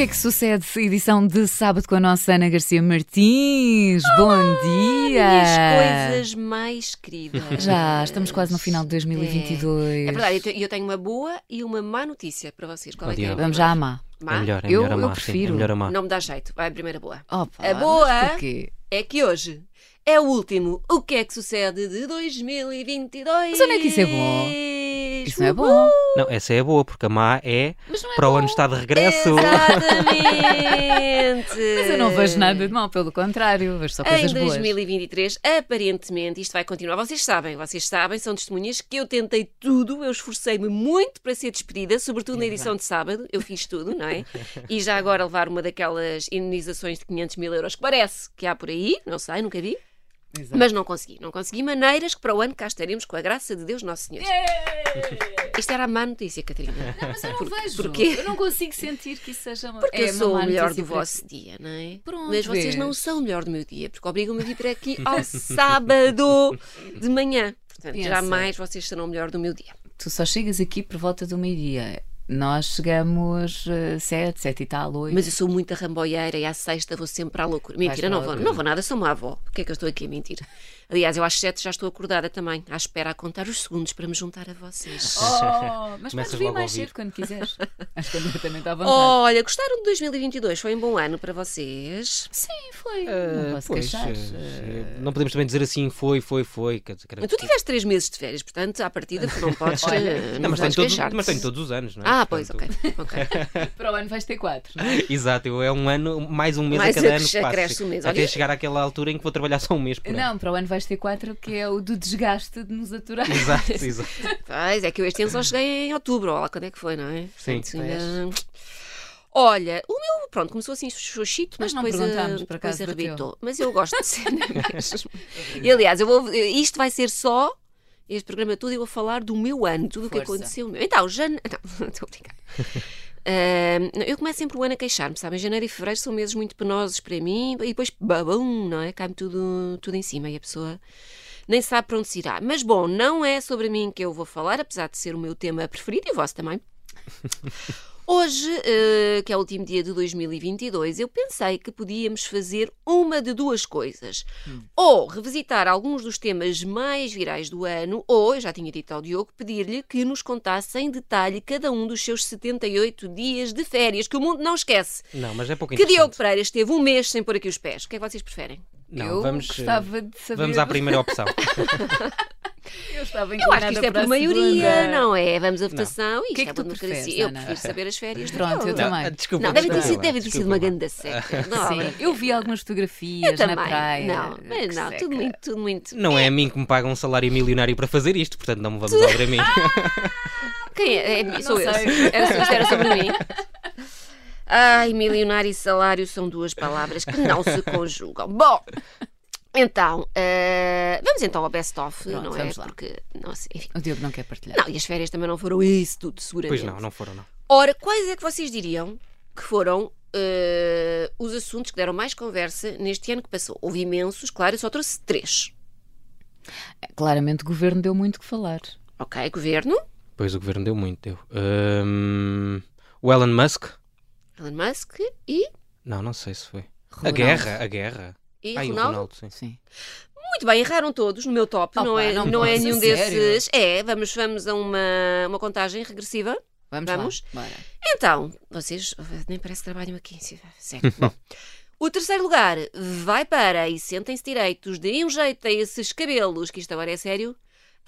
que é que sucede? Edição de sábado com a nossa Ana Garcia Martins. Bom dia! Minhas coisas mais queridas. Já, estamos quase no final de 2022. É verdade, eu te- eu tenho uma boa e uma má notícia para vocês. Qual é que é? a Vamos já à má. má? É melhor, é Eu- melhor eu amar. sim, prefiro. É melhor amar. Não me dá jeito. Vai a primeira boa. Opa, A boa-? É que hoje é o último O que é que sucede de 2022. Mas onde é que isso é bom? Isso não é bom. Não, essa é boa, porque a má é Mas não é para o bom. ano está de regresso. Exatamente. Mas eu não vejo nada de mal, pelo contrário, vejo só Em coisas boas. 2023, aparentemente, isto vai continuar. Vocês sabem, vocês sabem, são testemunhas que eu tentei tudo, eu esforcei-me muito para ser despedida, sobretudo na edição de sábado, eu fiz tudo, não é? E já agora levar uma daquelas indenizações de 500 mil euros que parece que há por aí, não sei, nunca vi, Exato. mas não consegui. Não consegui maneiras que para o ano cá estaremos com a graça de Deus Nosso Senhor. Isto era a má notícia, Catarina. Mas eu não Por- vejo. porquê? Eu não consigo sentir que isso seja uma. Porque é eu sou o melhor do vosso dia, não é? Pronto, Mas vocês vês. não são o melhor do meu dia, porque obrigam-me a vir para aqui ao sábado de manhã. Portanto, Pensa. jamais vocês serão o melhor do meu dia. Tu só chegas aqui por volta do meio-dia. Nós chegamos uh, sete, sete e tal, oito. Mas eu sou muito ramboieira e à sexta vou sempre à loucura. Mentira, não vou, não vou nada, sou uma avó. Porquê é que eu estou aqui a mentir? Aliás, eu às sete já estou acordada também, à espera a contar os segundos para me juntar a vocês. Oh, mas podes vir mais cedo quando quiseres. Acho que eu também à vontade. Olha, gostaram de 2022? Foi um bom ano para vocês? Sim, foi. Ah, não posso pois, queixar. eh, Eh, não podemos também dizer assim, foi, foi, foi. Mas tu tiveste três meses de férias, portanto, à partida não podes, Olha, eh, Não, mas tenho, todos, mas tenho todos os anos, não é? Ah, pois, ok. Portanto, ok. Para o ano vais ter quatro, não é? Exato, é um ano, mais um mês Mais a cada a ano que passa. cresce um mês. Até Olha- chegar àquela altura em que vou trabalhar só um mês por ano. Não, para o ano vais ter quatro, que é o do desgaste de nos aturar. Exato, exato. Pois, é que eu este ano só cheguei em outubro, olha lá quando é que foi, não é? Sim. Portanto, ainda- Olha, o meu, pronto, começou assim xoxito, mas, Mas não depois, uh, por depois arrebitou. Mas eu gosto de ser mesmo. E aliás, eu vou, isto vai ser só, este programa todo, eu vou falar do meu ano, tudo o que aconteceu. Então, janeiro. Não, estou a brincar. Não, eu começo sempre o ano a queixar-me, sabem? Janeiro e fevereiro são meses muito penosos para mim e depois, babum, não é? Cai-me tudo, tudo em cima e a pessoa nem sabe para onde se irá. Mas bom, não é sobre mim que eu vou falar, apesar de ser o meu tema preferido e o vosso também. Hoje, eh, que é o último dia de 2022, eu pensei que podíamos fazer uma de duas coisas. Ou revisitar alguns dos temas mais virais do ano, ou, eu já tinha dito ao Diogo, pedir-lhe que nos contasse em detalhe cada um dos seus 78 dias de férias, que o mundo não esquece. Não, mas é pouco Que Diogo. Pereira esteve um mês sem pôr aqui os pés. O que é que vocês preferem? Não, eu vamos, gostava de saber. vamos à primeira opção. Eu estava Eu acho que isto é por maioria, não é? Vamos à votação e que é isto que é tu preferes, Eu prefiro saber as férias. Pronto, eu também. Desculpa, Não, deve ter sido, deve ter sido uma grande seca. Não, Sim, eu vi algumas fotografias eu também. na praia. Não, mas não, tudo muito, tudo muito. Não é a mim que me pagam um salário milionário para fazer isto, portanto não me vamos obra a mim. Quem é? É- sou eu. era sobre mim. Ai, milionário e salário são duas palavras que não se conjugam. Bom, então, eh, vamos então ao best-of, não é? vamos lá. Porque, não sei, enfim. O Diogo não quer partilhar. Não, e as férias também não foram isso tudo, seguramente. Pois não, não foram não. Ora, quais é que vocês diriam que foram eh, os assuntos que deram mais conversa neste ano que passou? Houve imensos, claro, eu só trouxe três. Claramente o governo deu muito que falar. Ok, governo, Pois o governo deu muito, deu. Hum, o Elon Musk? Elon Musk e, Não, não sei se foi. A Ronaldo. guerra, a guerra. E o Ronaldo. Ronaldo, sim. Sim. Muito bem, erraram todos no meu top, Opa, não é, não não é nenhum sério? desses. É, vamos, vamos a uma, uma contagem regressiva. Vamos, Vamos? lá. Bora. Então, vocês nem parece que trabalham aqui. Sério. Bom. O terceiro lugar vai para, e sentem-se direitos, deem um jeito a esses cabelos, que isto agora é sério,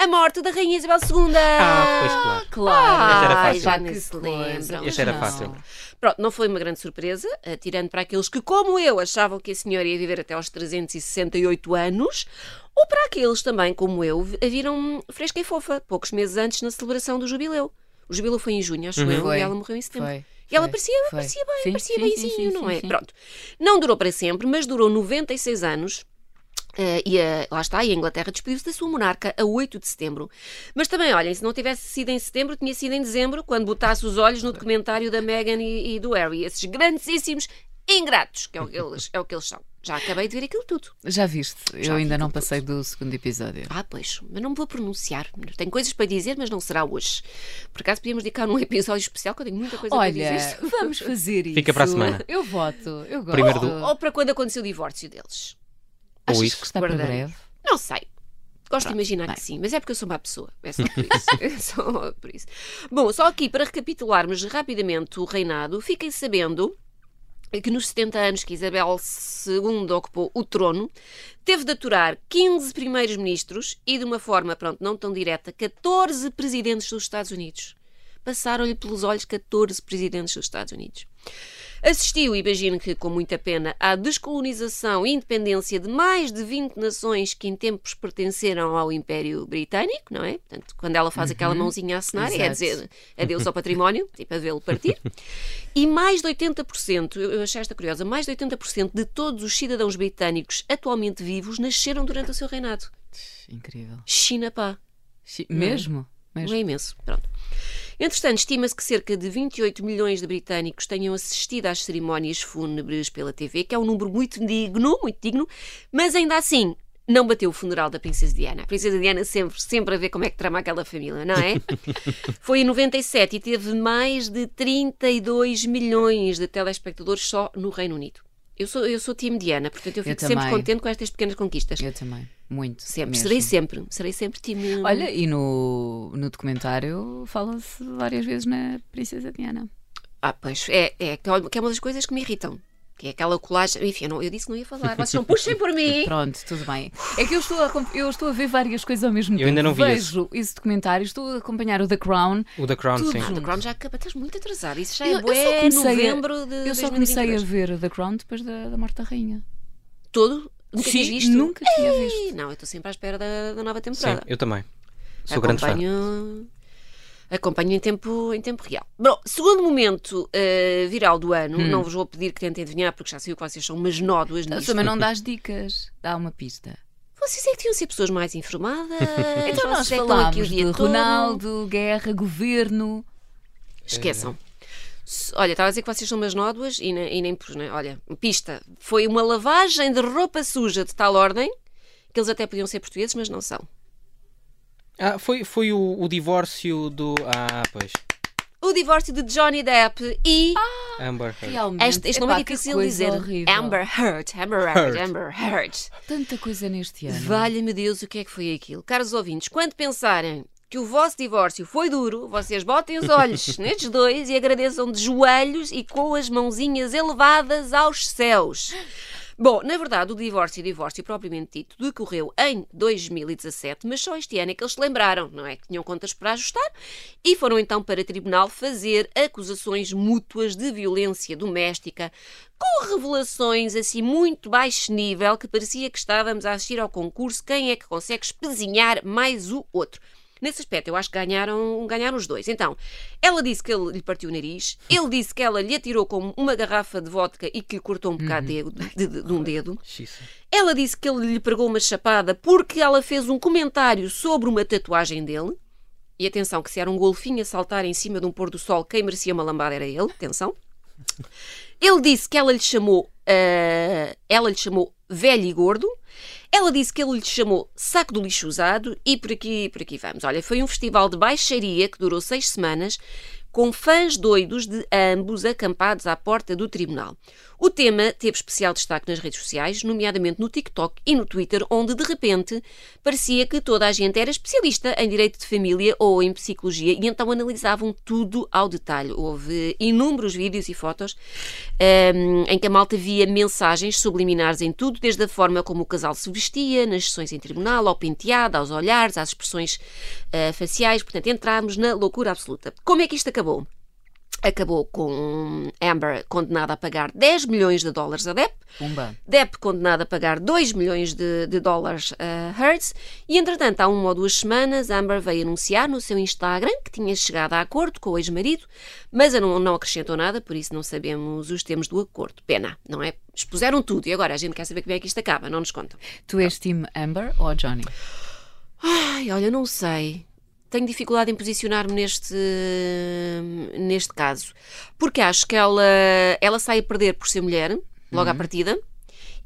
a morte da Rainha Isabel II. Ah, pois claro. Claro. Este era fácil. já que se lembram. Este era fácil. Pronto, não foi uma grande surpresa, tirando para aqueles que, como eu, achavam que a senhora ia viver até aos 368 anos, ou para aqueles também, como eu, a viram fresca e fofa, poucos meses antes na celebração do jubileu. O jubileu foi em junho, acho Uhum. eu, Foi, e ela morreu em setembro. Foi. E ela parecia, parecia bem, Sim, parecia sim, bemzinho, sim, sim, não é? sim. Pronto. Não durou para sempre, mas durou 96 anos. Eh, e a, lá está, e a Inglaterra despediu-se da sua monarca a 8 de setembro. Mas também, olhem, se não tivesse sido em setembro, tinha sido em dezembro, quando botasse os olhos no documentário da Meghan e, e do Harry. Esses grandíssimos ingratos, que é o que eles, é o que eles são. Já acabei de ver aquilo tudo. Já viste? Já eu ainda não tudo. passei do segundo episódio. Ah, pois, mas não me vou pronunciar. Tenho coisas para dizer, mas não será hoje. Por acaso podíamos dedicar num episódio especial que eu tenho muita coisa para Olha, dizer. vamos fazer isso. Fica para a semana. Eu voto, eu gosto. Primeiro do- Ou para quando aconteceu o divórcio deles. Achas Ou isso. que está para breve? Não sei. Gosto de imaginar bem. que sim, mas é porque eu sou má pessoa. É só por isso. é só por isso. Bom, só aqui para recapitularmos rapidamente o reinado, fiquem sabendo que nos 70 anos que Isabel II ocupou o trono, teve de aturar 15 primeiros ministros e, de uma forma, pronto, não tão direta, 14 presidentes dos Estados Unidos. Passaram-lhe pelos olhos 14 presidentes dos Estados Unidos. Assistiu, imagino que com muita pena, à descolonização e independência de mais de 20 nações que em tempos pertenceram ao Império Britânico, não é? Portanto, quando ela faz aquela mãozinha a assinar, é dizer adeus ao património, tipo a vê-lo partir. E mais de 80%, eu eu achei esta curiosa, mais de 80% de todos os cidadãos britânicos atualmente vivos nasceram durante o seu reinado. Incrível. China pá. Chi- Mesmo? Não Mesmo. é imenso. Pronto. Entretanto, estima-se que cerca de 28 milhões de britânicos tenham assistido às cerimónias fúnebres pela TV, que é um número muito digno, muito digno, mas ainda assim não bateu o funeral da Princesa Diana. A Princesa Diana sempre, sempre a ver como é que trama aquela família, não é? Foi em 97 e teve mais de 32 milhões de telespectadores só no Reino Unido. Eu sou, eu sou time Diana, portanto eu Eu fico sempre também. contente com estas pequenas conquistas. Eu também. Muito. Sempre, mesmo. serei sempre, serei sempre time. Olha, e no, no documentário fala-se várias vezes na Princesa Diana. Ah, pois, é, é, que é uma das coisas que me irritam. Que é aquela colagem. Enfim, eu, não- eu disse que não ia falar. Vocês não puxem por mim. Pronto, tudo bem. É que eu estou a, eu estou a ver várias coisas ao mesmo tempo. ainda não vi Vejo esse documentário, estou a acompanhar o The Crown. O The Crown, Tudo sim. Ah, junto. The Crown já acaba. Estás muito atrasado. Isso já Eu- é eu só bué comecei a- novembro de Eu só comecei a 2022. ver The Crown depois da, da morte da rainha. Todo? Nunca Sim, visto? nunca tinha visto. Ei, Não, eu estou sempre à espera da, da nova Sim, temporada. eu também. Sou grande fã. Acompanho, em tempo, em tempo real. Bom, segundo momento eh, viral do ano, Hum. não vos vou pedir que tentem adivinhar, porque já sei que vocês são umas nódoas Não, nisto. também não dás dicas. Dá uma pista. Vocês é que tinham ser pessoas mais informadas. Então nós é estão aqui o falámos dia de todo. Ronaldo, guerra, governo. Esqueçam. Olha, estava a dizer que vocês são umas nódoas e, ne- e nem pus, né? Olha, pista. Foi uma lavagem de roupa suja de tal ordem que eles até podiam ser portugueses, mas não são. Ah, foi, foi o, o divórcio do. Ah, pois. O divórcio de Johnny Depp e. Amber Heard. Realmente. este este nome é Epá, que difícil coisa dizer. horrível. Amber Heard. Amber Heard. Heard. Amber Heard. Tanta coisa neste ano. Valha-me Deus, o que é que foi aquilo? Caros ouvintes, quando pensarem que o vosso divórcio foi duro, vocês botem os olhos nestes dois e agradeçam de joelhos e com as mãozinhas elevadas aos céus. Bom, na verdade, o divórcio, o divórcio propriamente dito, decorreu em 2017, mas só este ano é que eles se lembraram, não é? Que tinham contas para ajustar e foram então para tribunal fazer acusações mútuas de violência doméstica, com revelações assim muito baixo nível que parecia que estávamos a assistir ao concurso quem é que consegue espezinhar mais o outro. Nesse aspecto, eu acho que ganharam, ganharam os dois. Então, ela disse que ele lhe partiu o nariz, ele disse que ela lhe atirou com uma garrafa de vodka e que lhe cortou um bocado de, de- de- de um dedo. Xiça. Ela disse que ele lhe pregou uma chapada porque ela fez um comentário sobre uma tatuagem dele. E atenção, que se era um golfinho a saltar em cima de um pôr do sol, quem merecia uma lambada era ele. Atenção. Ele disse que ela lhe chamou, ah, ela lhe chamou velho e gordo. Ela disse que ele lhe chamou saco do lixo usado e por aqui, por aqui vamos. Olha, foi um festival de baixaria que durou seis semanas, com fãs doidos de ambos acampados à porta do tribunal. O tema teve especial destaque nas redes sociais, nomeadamente no TikTok e no Twitter, onde de repente parecia que toda a gente era especialista em direito de família ou em psicologia e então analisavam tudo ao detalhe. Houve inúmeros vídeos e fotos ehm, em que a malta via mensagens subliminares em tudo, desde a forma como o casal se vestia, nas sessões em tribunal, ao penteado, aos olhares, às expressões eh, faciais. Portanto, entramos na loucura absoluta. Como é que isto acabou? Acabou com Amber condenada a pagar 10 milhões de dólares a Depp, Pumba. Depp condenado a pagar 2 milhões de, de dólares a Hertz e, entretanto, há uma ou duas semanas, Amber veio anunciar no seu Instagram que tinha chegado a acordo com o ex-marido, mas não, não acrescentou nada, por isso não sabemos os termos do acordo. Pena, não é? Expuseram tudo e agora a gente quer saber como é que isto acaba, não nos contam. Tu és time Amber ou Johnny? Ai, olha, não sei. Tenho dificuldade em posicionar-me neste, neste caso. Porque acho que ela, ela sai a perder por ser mulher, logo à partida,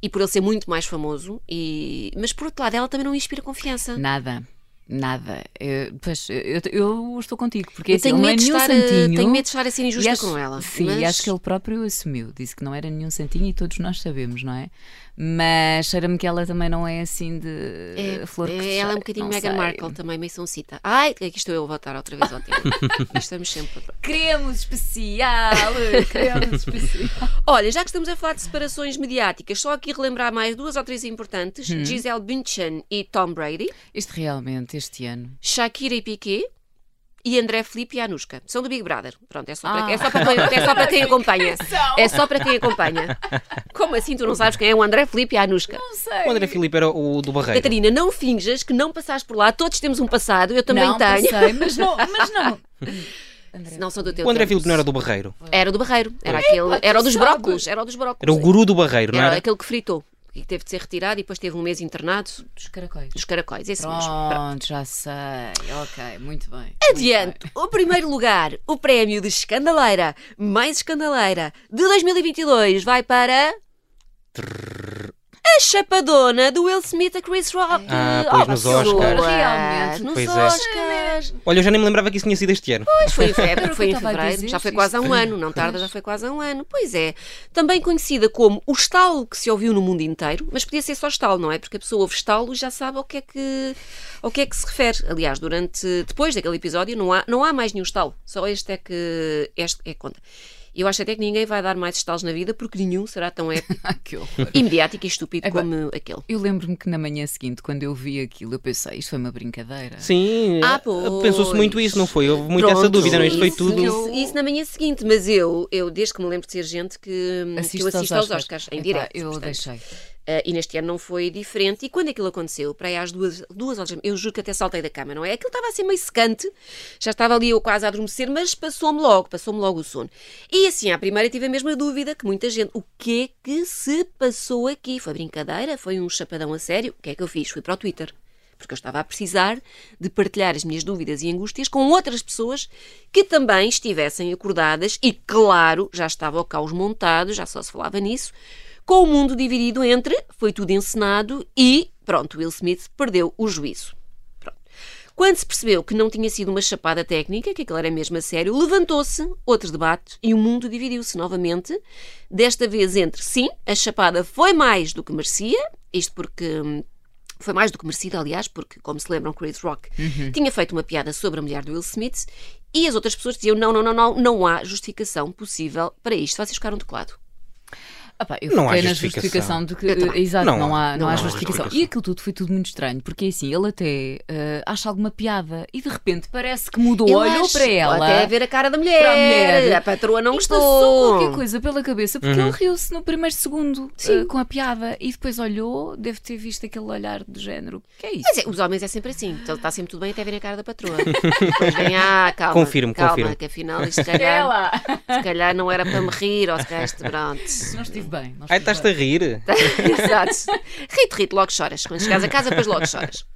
e por ele ser muito mais famoso. E... Mas por outro lado, ela também não inspira confiança. Nada. Nada. Eu, pois, eu, eu estou contigo, porque Eu assim, tenho é medo, de nenhum estar, santinho. tenho medo de estar a ser injusta acho- com ela. Sim, mas... e acho que ele próprio assumiu. Disse que não era nenhum santinho e todos nós sabemos, não é? Mas cheira-me que ela também não é assim de É, flor que é, ela é um bocadinho Meghan. Markle também, meio soncita. Ai, aqui estou eu a voltar outra vez ao tema. Estamos sempre. Queremos especial! Queremos especial! Olha, já que estamos a falar de separações mediáticas, só aqui relembrar mais duas ou três importantes: Hum. Gisele Bündchen e Tom Brady, Isto realmente, este ano. Shakira e Piqué. E André Felipe e Anushka. São do Big Brother. Pronto, é só para, Ah. é só para, quem- é só para quem acompanha. É só para quem acompanha. Como assim tu não sabes quem é o André Felipe e a Anushka? Não sei. O André Filipe era o do Barreiro. Catarina, não finjas que não passaste por lá. Todos temos um passado, eu também não, tenho. Sei, mas não. Mas não. André, Não são do teu O André tempo. Filipe não era do Barreiro. Era do Barreiro. Era aquele. Era o dos brócolos. Era o dos brócolos. Era o guru do Barreiro, não Era era? aquele que fritou. E que teve de ser retirado e depois teve um mês internado dos caracóis. dos caracóis. Esse mesmo. Pronto. Pronto, já sei. Ok, muito bem. Adiante, o primeiro lugar, o prémio de escandaleira, mais escandaleira, de 2022 vai para. A chapadona do Will Smith a Chris Rock. Ah, pois, Oh, nos Oscars. Realmente. Nos Pois é. Oscars. Olha, eu já nem me lembrava que isso tinha sido este ano. Pois foi foi eu em fevereiro, já foi quase há um ano, não tarda, já foi quase há um ano. Pois é, também conhecida como o estalo que se ouviu no mundo inteiro, mas podia ser só estalo, não é? Porque a pessoa ouve estalo e já sabe ao que é que, ao que, é que se refere. Aliás, durante, depois daquele episódio não há, não há mais nenhum estalo, só este é que, este é que conta. Eu acho até que ninguém vai dar mais estalos na vida porque nenhum será tão épico que horror. e e estúpido como aquele. Eu lembro-me que na manhã seguinte, quando eu vi aquilo, eu pensei, isto foi uma brincadeira. Sim, Ah, pois. pensou-se muito isso, não foi? Houve muito essa Pronto, dúvida, não? Isto foi isso, tudo. Isso, isso na manhã seguinte, mas eu, eu desde que me lembro de ser gente que, que eu Assiste assisto aos Oscars, em Epá, direto. Eu portanto. deixei. Uh, e neste ano não foi diferente. E quando aquilo aconteceu, para aí às duas, duas horas, eu juro que até saltei da cama, não é? Aquilo estava a ser meio secante, já estava ali eu quase a adormecer, mas passou-me logo, passou-me logo o sono. E assim, à primeira tive a mesma dúvida que muita gente. O que é que se passou aqui? Foi brincadeira? Foi um chapadão a sério? O que é que eu fiz? Fui para o Twitter. Porque eu estava a precisar de partilhar as minhas dúvidas e angústias com outras pessoas que também estivessem acordadas e, claro, já estava o caos montado, já só se falava nisso, com o mundo dividido entre foi tudo encenado e, pronto, Will Smith perdeu o juízo. Pronto. Quando se percebeu que não tinha sido uma chapada técnica, que aquilo era mesmo a sério, levantou-se outro debate e o mundo dividiu-se novamente. Desta vez entre sim, a chapada foi mais do que merecia, isto porque. hum, Foi mais do que merecido, aliás, porque, como se lembram, Chris Rock tinha feito uma piada sobre a mulher do Will Smith e as outras pessoas diziam: não, não, não, não, não há justificação possível para isto. Vocês ficaram de lado? Ah pá, eu Não há fiquei na justificação. justificação de que. Exato, Não não, há. não, Não há há justificação. justificação. E aquilo tudo foi tudo muito estranho, porque assim, ele até eh, acha alguma piada e de repente parece que mudou, olhou para ela. Até a ver a cara da mulher. Para a mulher. A patroa não e gostou. passou qualquer coisa pela cabeça, porque Uhum. ele riu-se no primeiro segundo eh, com a piada e depois olhou, deve ter visto aquele olhar do género. que é isso? Mas é, os homens é sempre assim. Então está sempre tudo bem até ver a cara da patroa. Depois vem, ah, calma. Confirmo, calma, confirmo. que afinal isto se calhar, se calhar não era para me rir, ou se calhar pronto. Estive bem. Não Ai, estás-te a rir? Exato. Rite, rite, logo choras. Quando chegares a casa, depois logo choras.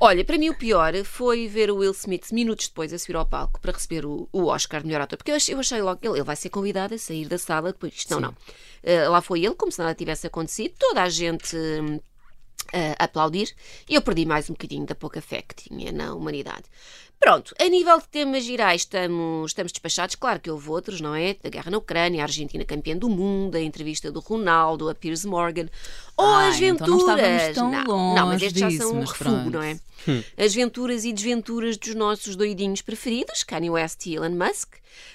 Olha, para mim o pior foi ver o Will Smith minutos depois a subir ao palco para receber o, o Oscar de melhor ator. Porque eu achei, eu achei logo, ele, ele vai ser convidado a sair da sala depois. Isto não, não. Eh, lá foi ele, como se nada tivesse acontecido. Toda a gente a aplaudir e eu perdi mais um bocadinho da pouca fé que tinha na humanidade. Pronto, a nível de temas gerais estamos, estamos despachados, claro que houve outros, não é? A guerra na Ucrânia, a Argentina campeã do mundo, a entrevista do Ronaldo, a Piers Morgan, ou Ah, as então não venturas. estávamos tão não, não, mas estes já disso, são um refúgio, pronto. não é? As venturas e desventuras dos nossos doidinhos preferidos, Kanye West e Elon Musk,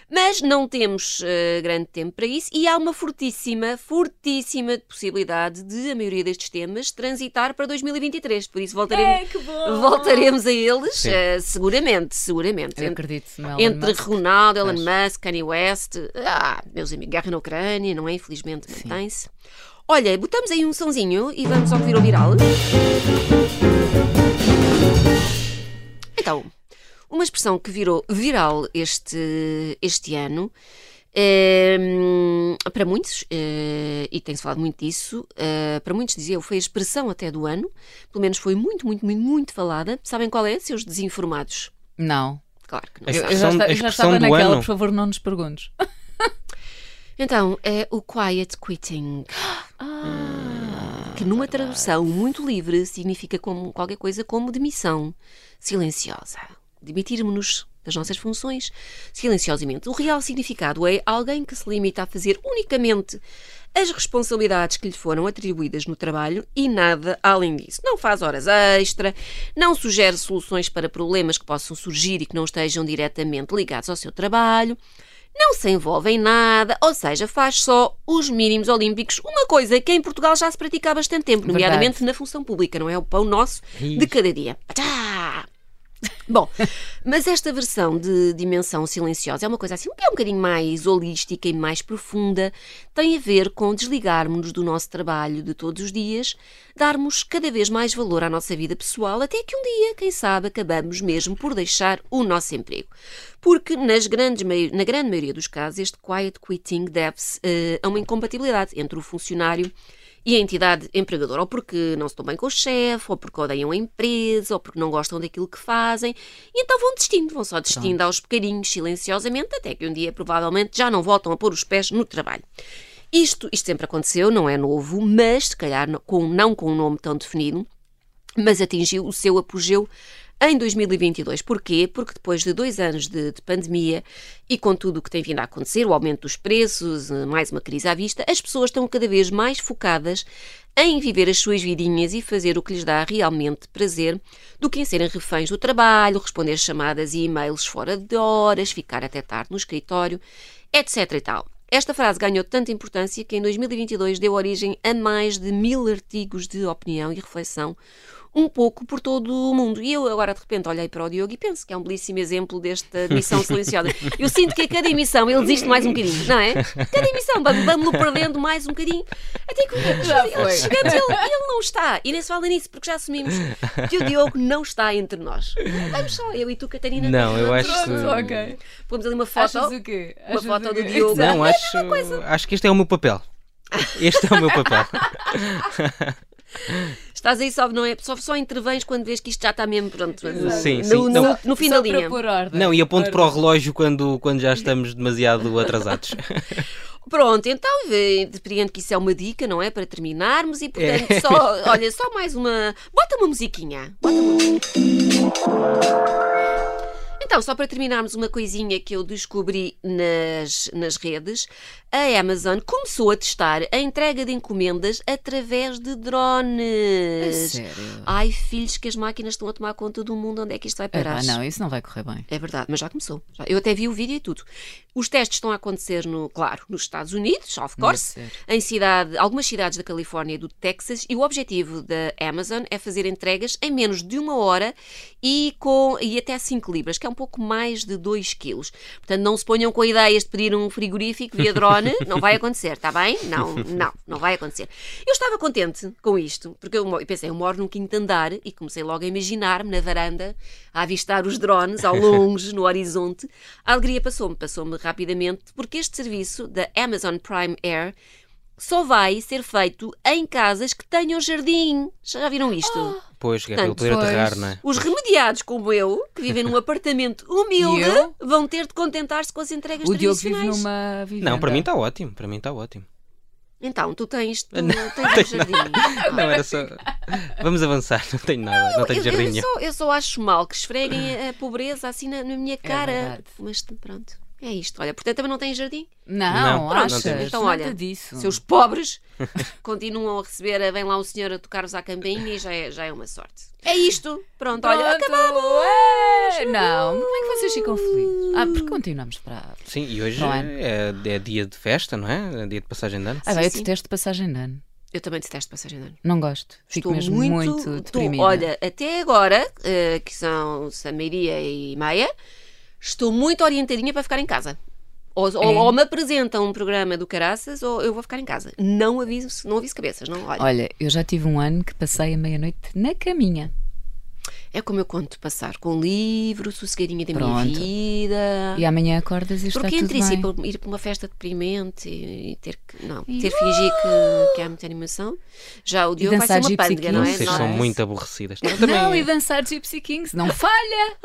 mas não temos eh, grande tempo para isso e há uma fortíssima, fortíssima possibilidade de a maioria destes temas transitar para 2023, por isso voltaremos, É, voltaremos a eles Sim. eh, seguramente, seguramente. Eu Entre- acredito no Elon entre Musk. Ronaldo, Elon Pois. Musk, Kanye West, ah, meus amigos, guerra na Ucrânia, não é? Infelizmente mantém-se. Olha, botamos aí um sonzinho e vamos ao que virou viral. Então, uma expressão que virou viral este, este ano, eh, para muitos, eh, e tem-se falado muito disso, eh, para muitos dizia eu, foi a expressão até do ano, pelo menos foi muito, muito, muito, muito falada. Sabem qual é, seus desinformados? Não. Claro que não Eu, eu já, a eu já estava naquela, ano. por favor, não nos perguntes. Então, é o quiet quitting. que numa tradução muito livre significa como, qualquer coisa como demissão silenciosa. Demitirmos-nos das nossas funções silenciosamente. O real significado é alguém que se limita a fazer unicamente as responsabilidades que lhe foram atribuídas no trabalho e nada além disso. Não faz horas extra, não sugere soluções para problemas que possam surgir e que não estejam diretamente ligados ao seu trabalho, não se envolve em nada, ou seja, faz só os mínimos olímpicos, uma coisa que em Portugal já se pratica há bastante tempo, Verdade. nomeadamente na função pública, não é? O pão nosso de Ih. cada dia. Bom, mas esta versão de dimensão silenciosa é uma coisa assim que é um bocadinho mais holística e mais profunda. Tem a ver com desligarmos-nos do nosso trabalho de todos os dias, darmos cada vez mais valor à nossa vida pessoal, até que um dia, quem sabe, acabamos mesmo por deixar o nosso emprego. Porque nas grandes, na grande maioria dos casos, este quiet quitting deve-se eh, a uma incompatibilidade entre o funcionário e a entidade empregadora, ou porque não se dão bem com o chefe, ou porque odeiam a empresa, ou porque não gostam daquilo que fazem, e então vão desistindo, vão só desistindo aos bocadinhos, silenciosamente, até que um dia provavelmente já não voltam a pôr os pés no trabalho. Isto, isto sempre aconteceu, não é novo, mas se calhar com, não com um nome tão definido, mas atingiu o seu apogeu em 2022. Porquê? Porque depois de dois anos de, de pandemia e com tudo o que tem vindo a acontecer, o aumento dos preços, eh, mais uma crise à vista, as pessoas estão cada vez mais focadas em viver as suas vidinhas e fazer o que lhes dá realmente prazer, do que em serem reféns do trabalho, responder chamadas e e-mails fora de horas, ficar até tarde no escritório, etc. e tal. Esta frase ganhou tanta importância que em 2022 deu origem a mais de mil artigos de opinião e reflexão, um pouco por todo o mundo. E eu agora de repente olhei para o Diogo e penso que é um belíssimo exemplo desta missão silenciosa. Eu sinto que a cada emissão ele desiste mais um bocadinho, não é? Cada emissão vamos- vamos-lo perdendo mais um bocadinho, até que chegamos ele, e ele não está. E nem se fala nisso, porque já assumimos que o Diogo não está entre nós. Vamos só, eu e tu, Catarina. Não, eu acho Pronto. Pomos ali uma foto. Achas o quê? Uma Achas foto o do? Diogo. Não, acho, acho que este é o meu papel. Este é o meu papel. Estás aí só, não é? Só, só intervens quando vês que isto já está mesmo pronto. Sim, no, sim. no, Não. no fim Só da para linha. pôr ordem. Não, e aponto para o relógio quando, quando já estamos demasiado atrasados. Pronto, então depreendo que isso é uma dica, não é? Para terminarmos e portanto É. só, olha, só mais uma. Bota uma musiquinha. Bota uma... Só para terminarmos uma coisinha que eu descobri nas, nas redes, a Amazon começou a testar a entrega de encomendas através de drones. sério? Ai, filhos, que as máquinas estão a tomar conta do mundo, onde é que isto vai parar? Ah, não, isso não vai correr bem. É verdade, mas já começou. Eu até vi o vídeo e tudo. Os testes estão a acontecer, no, claro, nos Estados Unidos, of course, em cidade, algumas cidades da Califórnia e do Texas, e o objetivo da Amazon é fazer entregas em menos de uma hora e, com, e até 5 libras, que é um pouco mais de 2 quilos. Portanto, não se ponham com ideias de pedir um frigorífico via drone, não vai acontecer, está bem? Não, não, não vai acontecer. Eu estava contente com isto, porque eu, pensei, eu moro num quinto andar e comecei logo a imaginar-me na varanda a avistar os drones ao longe, no horizonte. A alegria passou-me, passou-me rapidamente, porque este serviço da Amazon Prime Air só vai ser feito em casas que tenham jardim. Já viram isto? Pois, que é Portanto, poder pois. aterrar, não é? Os remediados como eu, que vivem num apartamento humilde, eu? vão ter de contentar-se com as entregas O Diogo vive tradicionais. numa vivenda. Não, para mim está ótimo. Para mim está ótimo. Então, tu tens, tu Não, tens um jardim. Não, era só. Vamos avançar, não tenho nada, não tenho eu, eu, jardim. só, eu só acho mal que esfreguem a, pobreza assim na, na minha cara. verdade. Mas pronto, é isto. Olha, portanto também não tens jardim. Não, Não, achas? não. Então, olha, disso. Seus pobres continuam a receber, vem lá um senhor a tocar-vos à campainha e já é, já é uma sorte. É isto. Pronto, olha, Pronto, acabamos. é! Não, como é que vocês ficam felizes? Ah, porque continuamos para. Sim, e hoje Não é, é dia de festa, não é? É dia de passagem de ano. Ah, bem, eu sim. detesto passagem de ano. Eu também detesto passagem de ano. Não gosto. Fico Estou mesmo muito, muito, deprimida. olha, até agora, eh, que são meia e meia, estou muito orientadinha para ficar em casa. Ou, É? ou me apresentam um programa do Caraças ou eu vou ficar em casa. Não aviso, não aviso cabeças, não olha. Olha, eu já tive um ano que passei a meia-noite na caminha. É como eu conto passar com um livro, sossegadinha da Pronto. minha vida. E amanhã acordas e está Porque tudo entre isso bem. para ir para uma festa deprimente e, e ter que. Não, E- ter que fingir que, que há muita animação. Já o Diogo vai ser uma Gypsy pândega, não é? Vocês Não, são muito aborrecidas. Não, também- e dançar Gypsy Kings, não falha!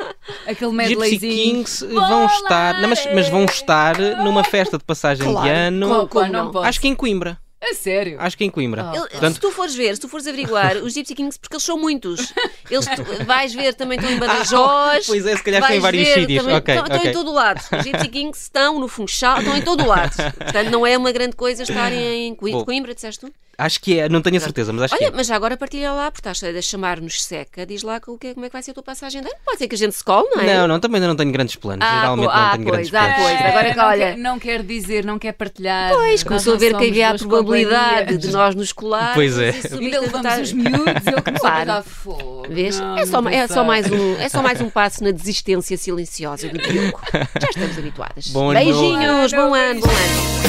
Aquele Gypsy medleyzinho. Kings vão estar, não, mas, mas vão estar numa festa de passagem de Claro. ano. Como- Pá, não? não. Acho que em Coimbra. A sério? Acho que em Coimbra. Ah. Ele- Portanto, se tu fores ver, se tu fores averiguar, os Gypsy Kings, porque eles são muitos. Eles, tu, vais ver também estão em Badajoz. pois é, se calhar estão em vais vários ver sítios. também- Ok, estão, estão ok. em todo o lado. Os Gypsy Kings estão no Funchal, estão em todo o lado. Portanto, não é uma grande coisa estarem em Coi- Bom. Coimbra, disseste tu? Acho que é, não tenho a certeza, mas acho que Olha, é. mas já agora partilha lá, porque estás a chamar-nos seca, diz lá que é- como é que vai ser a tua passagem de ano. Pode ser que a gente se cole, não é? Não, não, também ainda não tenho grandes planos. Ah, Geralmente pô, não ah, tenho grandes pois, ah, planos. pois. agora que olha- não quer dizer, não quer partilhar. Pois, começou a ver que havia a probabilidade de nós nos colarmos. Pois é. subir Ainda levamos tentar- os miúdos, ele começou Claro. a fogo. Vês? Não, é, só, não é, só mais um, é só mais um passo na desistência silenciosa do Diogo. Já estamos habituadas. Bom Beijinhos, bom ano, bom ano.